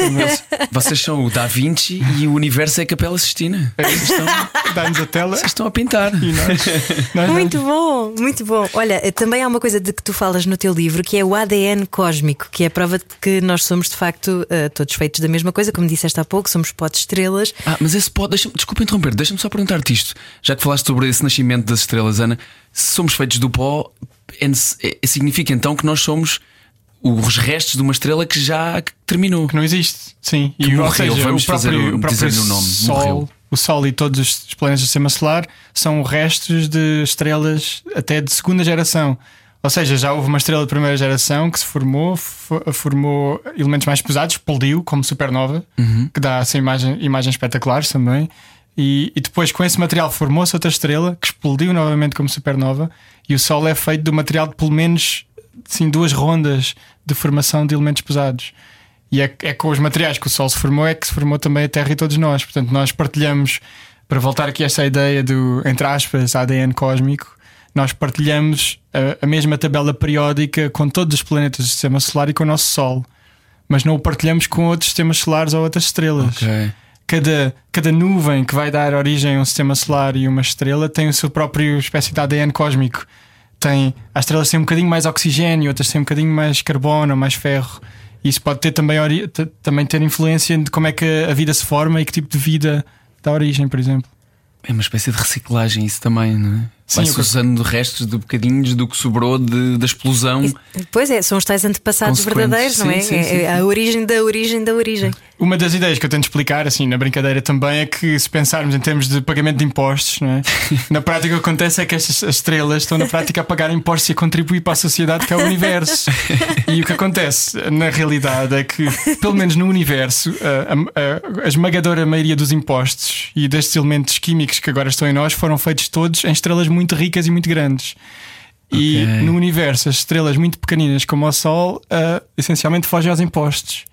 <laughs> Vocês são o Da Vinci e o universo é a Capela Sistina. Vocês estão, Dá-nos a tela vocês estão a pintar. e nós, nós Muito bom, muito bom. Olha, também há uma coisa de que tu falas no teu livro que é o ADN cósmico, que é a prova de que nós somos de facto eh, todos feitos da mesma coisa, como disseste há pouco, somos potes estrelas. Ah, mas esse pode. Deixa desculpa interromper, deixa-me só perguntar-te isto. Já que falaste sobre esse nascimento das estrelas, Ana, se somos feitos do pó, é, é- significa então que nós somos os restos de uma estrela que já terminou. que não existe. Sim, Que e ou morreu, seja, vamos o próprio, fazer o- o próprio o nome, Sol, morreu. o Sol e todos os planetas do sistema solar são restos de estrelas até de segunda geração. Ou seja, já houve uma estrela de primeira geração que se formou, fo- formou elementos mais pesados, explodiu como supernova, Uhum. que dá essa imagem, imagens espetaculares também. E, e depois, com esse material, formou-se outra estrela que explodiu novamente como supernova. E o Sol é feito do material de pelo menos assim, duas rondas de formação de elementos pesados. E é, é com os materiais que o Sol se formou é que se formou também a Terra e todos nós. Portanto, nós partilhamos, para voltar aqui a essa ideia do, entre aspas, ADN cósmico, nós partilhamos a, a mesma tabela periódica com todos os planetas do sistema solar e com o nosso Sol. Mas não o partilhamos com outros sistemas solares ou outras estrelas. Ok. Cada, cada nuvem que vai dar origem a um sistema solar e uma estrela tem o seu próprio espécie de ADN cósmico. Tem, as estrelas têm um bocadinho mais oxigênio, outras têm um bocadinho mais carbono, mais ferro. Isso pode ter também, também ter influência de como é que a vida se forma e que tipo de vida dá origem, por exemplo. É uma espécie de reciclagem, isso também, não é? Sim, Vai-se usando restos de bocadinhos do que sobrou de- da explosão. Pois é, são os tais antepassados verdadeiros, não é? sim, sim, É- sim, é a origem da origem da origem. uma das ideias que eu tento explicar, assim, na brincadeira também, é que se pensarmos em termos de pagamento de impostos, não é? <laughs> na prática o que acontece é que estas as estrelas estão na prática a pagar impostos e a contribuir para a sociedade que é o universo. e o que acontece na realidade é que, pelo menos no universo, a, a, a esmagadora maioria dos impostos e destes elementos químicos que agora estão em nós foram feitos todos em estrelas muito ricas e muito grandes. E no universo, as estrelas muito pequeninas como o Sol, ah, essencialmente fogem aos impostos.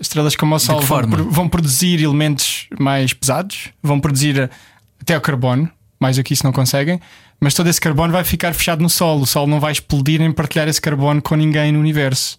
Estrelas como o Sol vão, vão produzir elementos mais pesados, vão produzir até o carbono, mais do que isso não conseguem, mas todo esse carbono vai ficar fechado no Sol. O Sol não vai explodir nem partilhar esse carbono com ninguém no universo.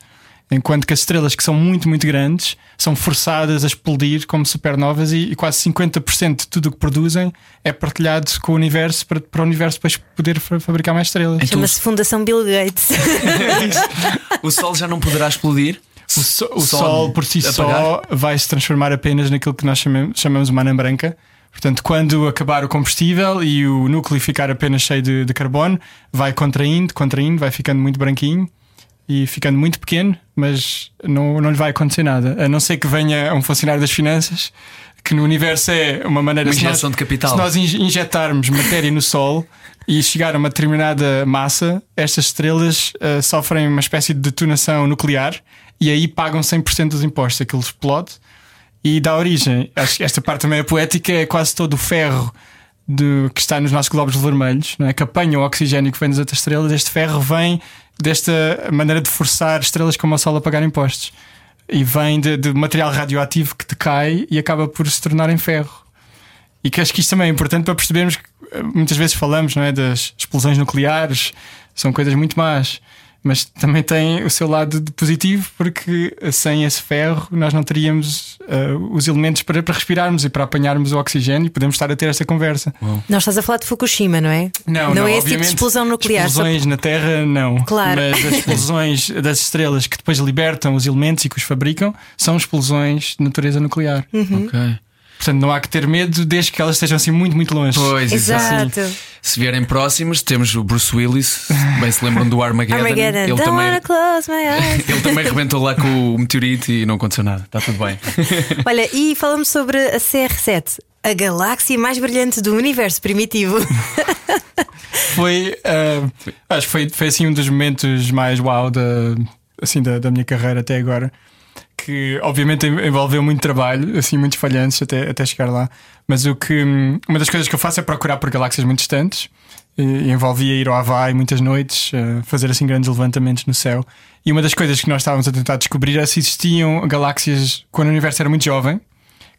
Enquanto que as estrelas que são muito, muito grandes são forçadas a explodir como supernovas e, e quase 50% de tudo o que produzem é partilhado com o universo para, para o universo depois poder fa- fabricar mais estrelas. Então, Chama-se Fundação Bill Gates. <laughs> o Sol já não poderá explodir? O, so- o Sol Sol por si apagar? só vai se transformar apenas naquilo que nós chamamos, chamamos uma anã branca. Portanto, quando acabar o combustível e o núcleo ficar apenas cheio de, de carbono, vai contraindo, contraindo, vai ficando muito branquinho e ficando muito pequeno, mas não, não lhe vai acontecer nada. A não ser que venha um funcionário das finanças, que no universo é uma maneira Uma se nós- injeção de capital. Se nós in- injetarmos matéria no Sol e chegar a uma determinada massa, estas estrelas ah, sofrem uma espécie de detonação nuclear e aí pagam 100% dos impostos. Aquilo explode e dá origem. Acho que esta parte também é poética, é quase todo o ferro de- que está nos nossos glóbulos vermelhos, não é? que apanha o oxigênio que vem das outras estrelas. Este ferro vem desta maneira de forçar estrelas como o Sol a pagar impostos. E vem de, de material radioativo que decai e acaba por se tornar em ferro. E que acho que isto também é importante para percebermos que eh, muitas vezes falamos não é, das explosões nucleares, são coisas muito más, mas também tem o seu lado de positivo, porque sem esse ferro nós não teríamos eh, os elementos para, para respirarmos e para apanharmos o oxigênio e podemos estar a ter esta conversa. Não estás a falar de Fukushima, não é? não, é esse tipo de explosão nuclear. só- Explosões na Terra, não. Claro. Mas as explosões <laughs> das estrelas que depois libertam os elementos e que os fabricam são explosões de natureza nuclear. Uhum. Ok. Portanto, não há que ter medo desde que elas estejam assim muito, muito longe. Pois, exato. Se vierem próximos, temos o Bruce Willis, bem se lembram do Armageddon. Armageddon. Ele Don't também, close my <laughs> eyes. ele também rebentou lá com o meteorito e não aconteceu nada. Está tudo bem. <laughs> Olha, e falamos sobre a CR7, a galáxia mais brilhante do universo primitivo. <laughs> Foi, ah, acho que foi, foi assim um dos momentos mais wow da, assim, da, da minha carreira até agora. Que obviamente envolveu muito trabalho, assim, muitos falhantes até, até chegar lá. Mas o que hum, uma das coisas que eu faço é procurar por galáxias muito distantes. E, envolvia ir ao Havaí muitas noites, ah, fazer assim grandes levantamentos no céu. E uma das coisas que nós estávamos a tentar descobrir era se existiam galáxias quando o universo era muito jovem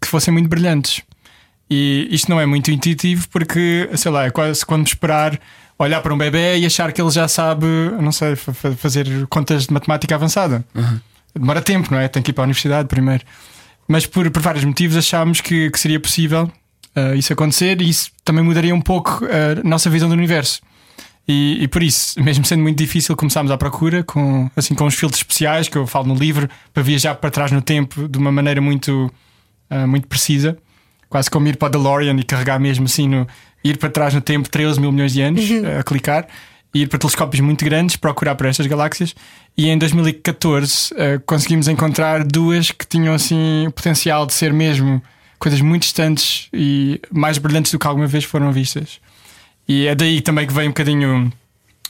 que fossem muito brilhantes. E isto não é muito intuitivo porque, sei lá, é quase quando esperar olhar para um bebê e achar que ele já sabe, não sei, fa- fa- fazer contas de matemática avançada. Demora tempo, não é? Tem que ir para a universidade primeiro. Mas por, por vários motivos achámos que, que seria possível ah, isso acontecer e isso também mudaria um pouco a nossa visão do universo. E, e por isso, mesmo sendo muito difícil, começámos à procura com, assim, com os filtros especiais que eu falo no livro para viajar para trás no tempo de uma maneira muito, ah, muito precisa, quase como ir para o DeLorean e carregar mesmo assim no ir para trás no tempo 13 mil milhões de anos ah, a clicar ir para telescópios muito grandes procurar por estas galáxias. E em 2014 ah, conseguimos encontrar duas que tinham assim o potencial de ser mesmo coisas muito distantes e mais brilhantes do que alguma vez foram vistas. E é daí também que vem um bocadinho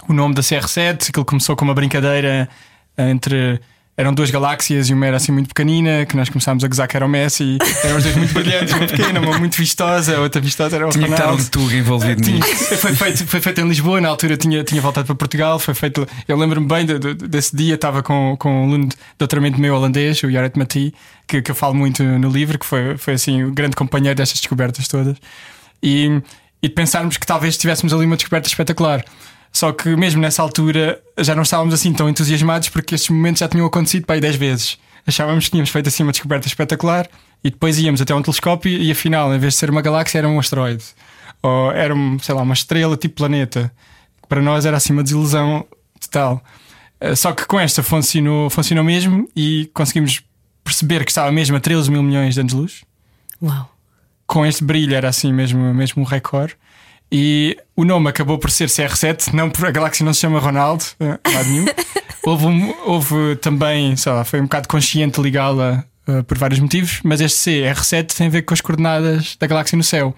o nome da CR7, aquilo começou com uma brincadeira entre. Eram duas galáxias e uma era assim muito pequenina, que nós começámos a gozar que era o Messi, eram os dois muito brilhantes, uma pequena, uma muito vistosa, a outra vistosa era o Tinha que estar um Ronaldo. Envolvido Tinha- nisso. <laughs> foi, feito, foi feito em Lisboa, na altura tinha, tinha voltado para Portugal. Foi feito, eu lembro-me bem de- de- desse dia, estava com, com um aluno de doutoramento meu holandês, o Jared Mati, que, que eu falo muito no livro, que foi, foi assim o grande companheiro destas descobertas todas. E, e de pensarmos que talvez tivéssemos ali uma descoberta espetacular. Só que mesmo nessa altura já não estávamos assim tão entusiasmados porque estes momentos já tinham acontecido para aí 10 vezes. Achávamos que tínhamos feito assim uma descoberta espetacular e depois íamos até um telescópio e afinal, em vez de ser uma galáxia, era um asteroide. Ou era, um, sei lá, uma estrela tipo planeta. Para nós era assim uma desilusão total. Eh, Só que com esta funcionou, funcionou mesmo e conseguimos perceber que estava mesmo a 13 mil milhões de anos-luz Uau. com este brilho era assim mesmo, mesmo um recorde. E o nome acabou por ser CR7, não por a galáxia não se chama Ronaldo, eh, lado nenhum. <laughs> houve, um- houve também, sei lá, foi um bocado consciente ligá-la uh, por vários motivos, mas este C, R7, tem a ver com as coordenadas da galáxia no céu.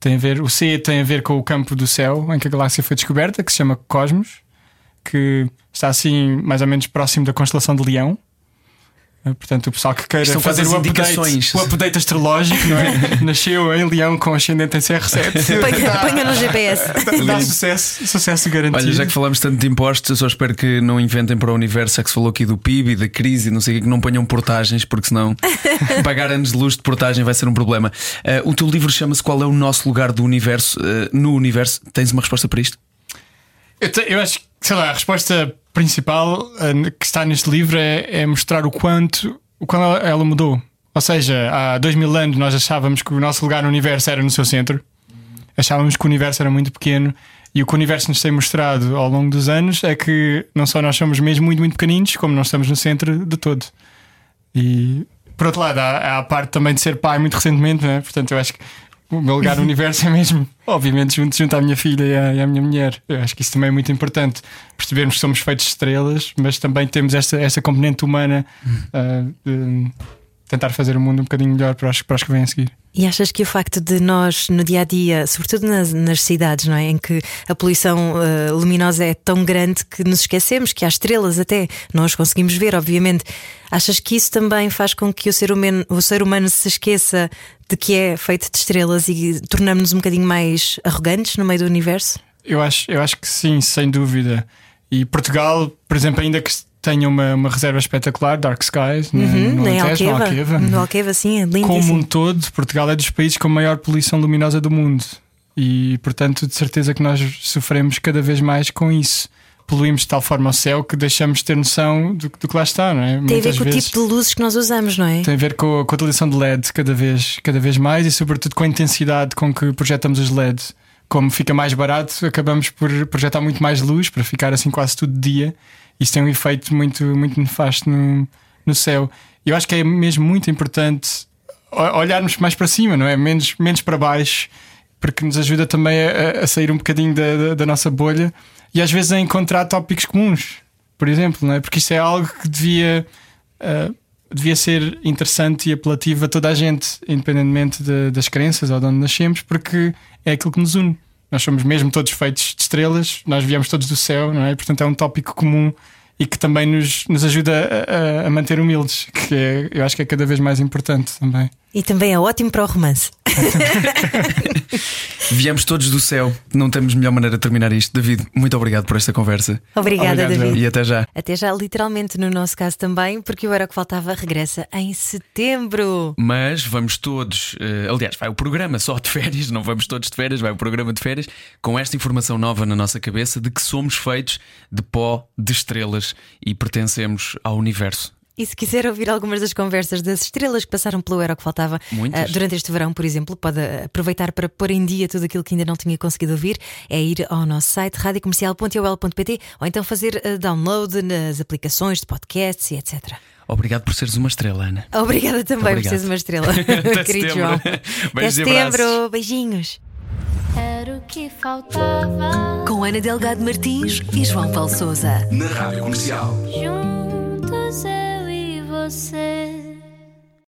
Tem a ver, o C tem a ver com o campo do céu em que a galáxia foi descoberta, que se chama Cosmos, que está assim mais ou menos próximo da constelação de Leão. Uh, Portanto, o pessoal que queira Estão fazer o update, o update astrológico, não é? <laughs> Nasceu em Leão com ascendente em CR7. Apanha, no GPS. Dá sucesso, sucesso garantido. Olha, já que falamos tanto de impostos, eu só espero que não inventem para o universo, é que se falou aqui do PIB e da crise e não sei o que, que não ponham portagens, porque senão <laughs> pagar anos de luz de portagem vai ser um problema. Eh, o teu livro chama-se Qual é o nosso lugar do universo? Eh, no universo, tens uma resposta para isto? Eu, te- eu acho que, sei lá, a resposta principal eh, que está neste livro é, é mostrar o quanto, o quanto ela, mudou. Ou seja, há dois mil anos nós achávamos que o nosso lugar no universo era no seu centro, achávamos que o universo era muito pequeno. E o que o universo nos tem mostrado ao longo dos anos é que não só nós somos mesmo muito, muito pequeninos, como nós estamos no centro de todo. E por outro lado, há, há a parte também de ser pai muito recentemente, né? portanto, eu acho que o meu lugar no universo é mesmo, obviamente, junto, junto à minha filha e à, e à minha mulher. Eu acho que isso também é muito importante. Percebermos que somos feitos de estrelas, mas também temos esta, esta componente humana de tentar fazer o mundo um bocadinho melhor para os, para os que vêm a seguir. E achas que o facto de nós, no dia a dia, sobretudo nas, nas cidades, não é? Em que a poluição eh, luminosa é tão grande que nos esquecemos que há estrelas até, nós conseguimos ver, obviamente. Achas que isso também faz com que o ser humano, o ser humano se esqueça de que é feito de estrelas e tornamos-nos um bocadinho mais arrogantes no meio do universo? Eu acho, eu acho que sim, sem dúvida. E Portugal, por exemplo, ainda que tenha uma, uma reserva espetacular, Dark Skies, no, Uhum, no nem Alentejo, no Alqueva. Alqueva. No Alqueva, sim, é lindíssimo. Como um todo, Portugal é dos países com maior poluição luminosa do mundo. E, portanto, de certeza que nós sofremos cada vez mais com isso. Poluímos de tal forma o céu que deixamos de ter noção do, do que lá está, não é? Tem a Muitas ver com vezes o tipo de luzes que nós usamos, não é? tem a ver com, a- com a utilização de LED cada vez, cada vez mais e, sobretudo, com a intensidade com que projetamos os LEDs. Como fica mais barato, acabamos por projetar muito mais luz para ficar assim quase tudo dia. Isso tem um efeito muito, muito nefasto no, no céu. Eu acho que é mesmo muito importante olharmos mais para cima, não é? Menos, menos para baixo, porque nos ajuda também a, a sair um bocadinho da, da, da nossa bolha e às vezes a encontrar tópicos comuns, por exemplo, não é? Porque isto é algo que devia. ah, devia ser interessante e apelativo a toda a gente, independentemente de- das crenças ou de onde nascemos, porque é aquilo que nos une. Nós somos mesmo todos feitos de estrelas, nós viemos todos do céu, não é? Portanto, é um tópico comum e que também nos, nos ajuda a, a- manter humildes, que é, eu acho que é cada vez mais importante também. E também é ótimo para o romance. <laughs> Viemos todos do céu, não temos melhor maneira de terminar isto. David, muito obrigado por esta conversa Obrigada, Obrigado, David. e até já. Até já, literalmente, no nosso caso também, porque o Era o que Faltava regressa em setembro. Mas vamos todos, eh, aliás, vai o programa só de férias, não vamos todos de férias, vai o programa de férias, com esta informação nova na nossa cabeça de que somos feitos de pó de estrelas e pertencemos ao universo. E se quiser ouvir algumas das conversas das estrelas que passaram pelo Era o que Faltava ah, durante este verão, por exemplo, pode ah, aproveitar para pôr em dia tudo aquilo que ainda não tinha conseguido ouvir, é ir ao nosso site radiocomercial.ol.pt ou então fazer ah, download nas aplicações de podcasts e etc. Obrigado por seres uma estrela, Ana. Obrigada também Obrigado. por seres uma estrela, <laughs> Até querido. João. Até Beijos e setembro, beijinhos. Era o que faltava. Com Ana Delgado Martins e João Paulo Souza. Na Rádio Comercial. Juntos e você.